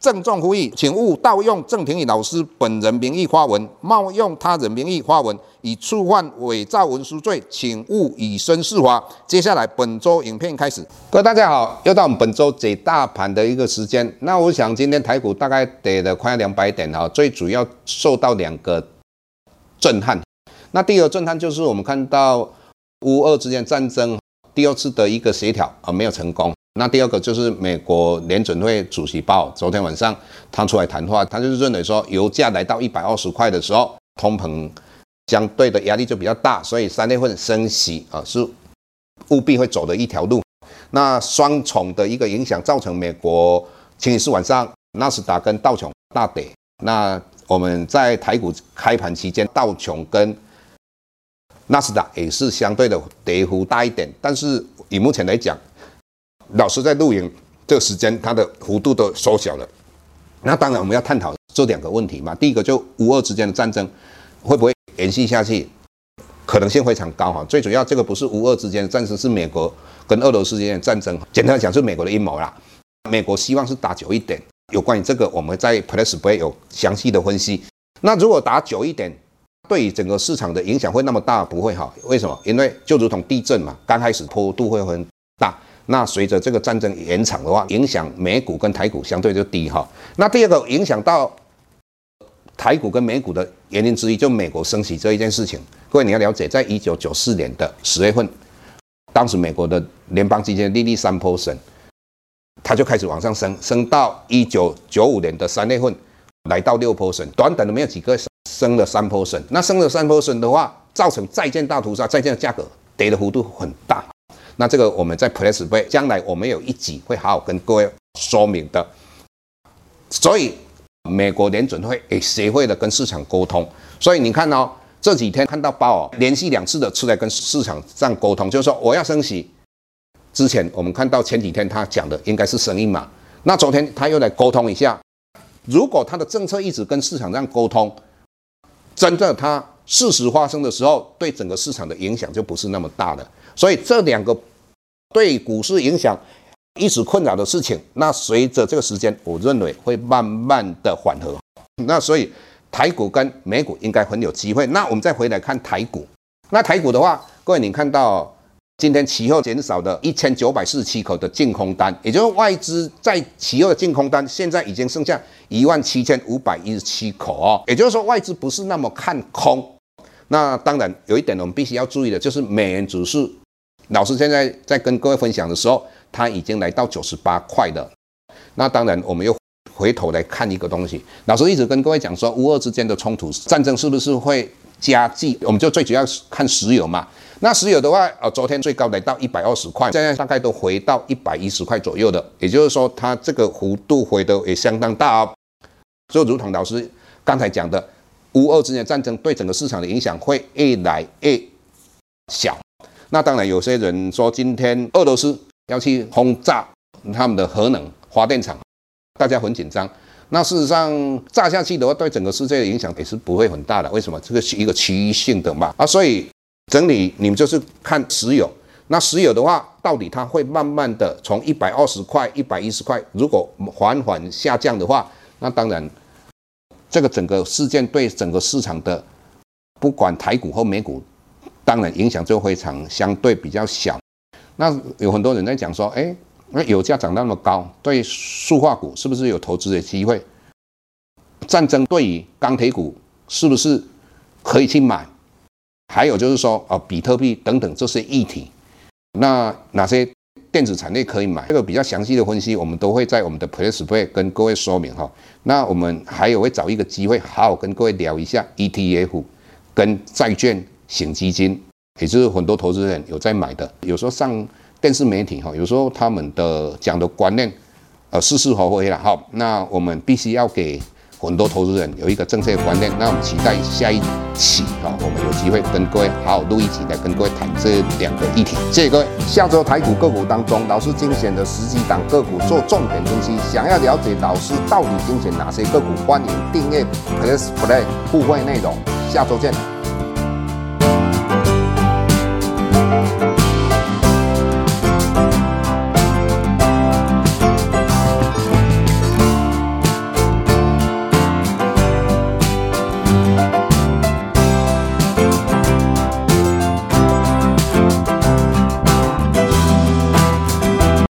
郑重呼吁，请勿盗用郑庭宇老师本人名义发文，冒用他人名义发文，以触犯伪造文书罪，请勿以身试法。接下来本周影片开始，各位大家好，又到我们本周解大盘的一个时间。那我想今天台股大概跌了快两百点哈，最主要受到两个震撼。那第二个震撼就是我们看到乌俄之间战争第二次的一个协调啊没有成功。那第二个就是美国联准会主席鲍昨天晚上他出来谈话，他就是认为说，油价来到一百二十块的时候，通膨相对的压力就比较大，所以三月份升息啊是务必会走的一条路。那双重的一个影响，造成美国星期四晚上纳斯达跟道琼大跌。那我们在台股开盘期间，道琼跟纳斯达也是相对的跌幅大一点，但是以目前来讲，老师在录影这个时间，它的幅度都缩小了。那当然，我们要探讨这两个问题嘛。第一个，就乌俄之间的战争会不会延续下去？可能性非常高哈。最主要，这个不是乌俄之间的战争，是美国跟俄罗斯之间的战争。简单讲，是美国的阴谋啦。美国希望是打久一点。有关于这个，我们在 PressPlay 有详细的分析。那如果打久一点，对于整个市场的影响会那么大？不会哈。为什么？因为就如同地震嘛，刚开始坡度会很大。那随着这个战争延长的话，影响美股跟台股相对就低哈。那第二个影响到台股跟美股的原因之一，就美国升息这一件事情。各位你要了解，在一九九四年的十月份，当时美国的联邦基金利率三波升它就开始往上升，升到一九九五年的三月份来到六波升短短的没有几个升了三波升。那升了三波升的话，造成债券大屠杀，债券的价格跌的幅度很大。那这个我们在 Press 会将来我们有一集会好好跟各位说明的。所以美国联准会也学会了跟市场沟通。所以你看哦，这几天看到鲍尔，连续两次的出来跟市场上沟通，就是说我要升息。之前我们看到前几天他讲的应该是声音嘛，那昨天他又来沟通一下。如果他的政策一直跟市场上沟通，真的他事实发生的时候，对整个市场的影响就不是那么大了。所以这两个对股市影响一直困扰的事情，那随着这个时间，我认为会慢慢的缓和。那所以台股跟美股应该很有机会。那我们再回来看台股，那台股的话，各位你看到今天期后减少的一千九百四十七口的净空单，也就是外资在期后的净空单现在已经剩下一万七千五百一十七口哦，也就是说外资不是那么看空。那当然有一点我们必须要注意的就是美元指数。老师现在在跟各位分享的时候，它已经来到九十八块了。那当然，我们又回头来看一个东西。老师一直跟各位讲说，乌俄之间的冲突战争是不是会加剧？我们就最主要看石油嘛。那石油的话，呃，昨天最高来到一百二十块，现在大概都回到一百一十块左右的。也就是说，它这个幅度回的也相当大哦。就如同老师刚才讲的，乌俄之间战争对整个市场的影响会越来越小。那当然，有些人说今天俄罗斯要去轰炸他们的核能发电厂，大家很紧张。那事实上炸下去的话，对整个世界的影响也是不会很大的。为什么？这个是一个区域性的嘛。啊，所以整理你们就是看石油。那石油的话，到底它会慢慢的从一百二十块、一百一十块，如果缓缓下降的话，那当然这个整个事件对整个市场的，不管台股或美股。当然影响就非常相对比较小。那有很多人在讲说，哎，那油价涨那么高，对塑化股是不是有投资的机会？战争对于钢铁股是不是可以去买？还有就是说，啊，比特币等等这些议题，那哪些电子产业可以买？这个比较详细的分析，我们都会在我们的 PressPlay 跟各位说明哈。那我们还有会找一个机会，好好跟各位聊一下 ETF 跟债券。型基金，也就是很多投资人有在买的。有时候上电视媒体哈，有时候他们的讲的观念，呃，是是非非了。好，那我们必须要给。很多投资人有一个正确的观念，那我们期待下一期啊，我们有机会跟各位好好录一集来跟各位谈这两个议题。谢谢各位。下周台股个股当中，老师精选的十几档个股做重点分析。想要了解老师到底精选哪些个股，欢迎订阅 Plus Play 互惠内容。下周见。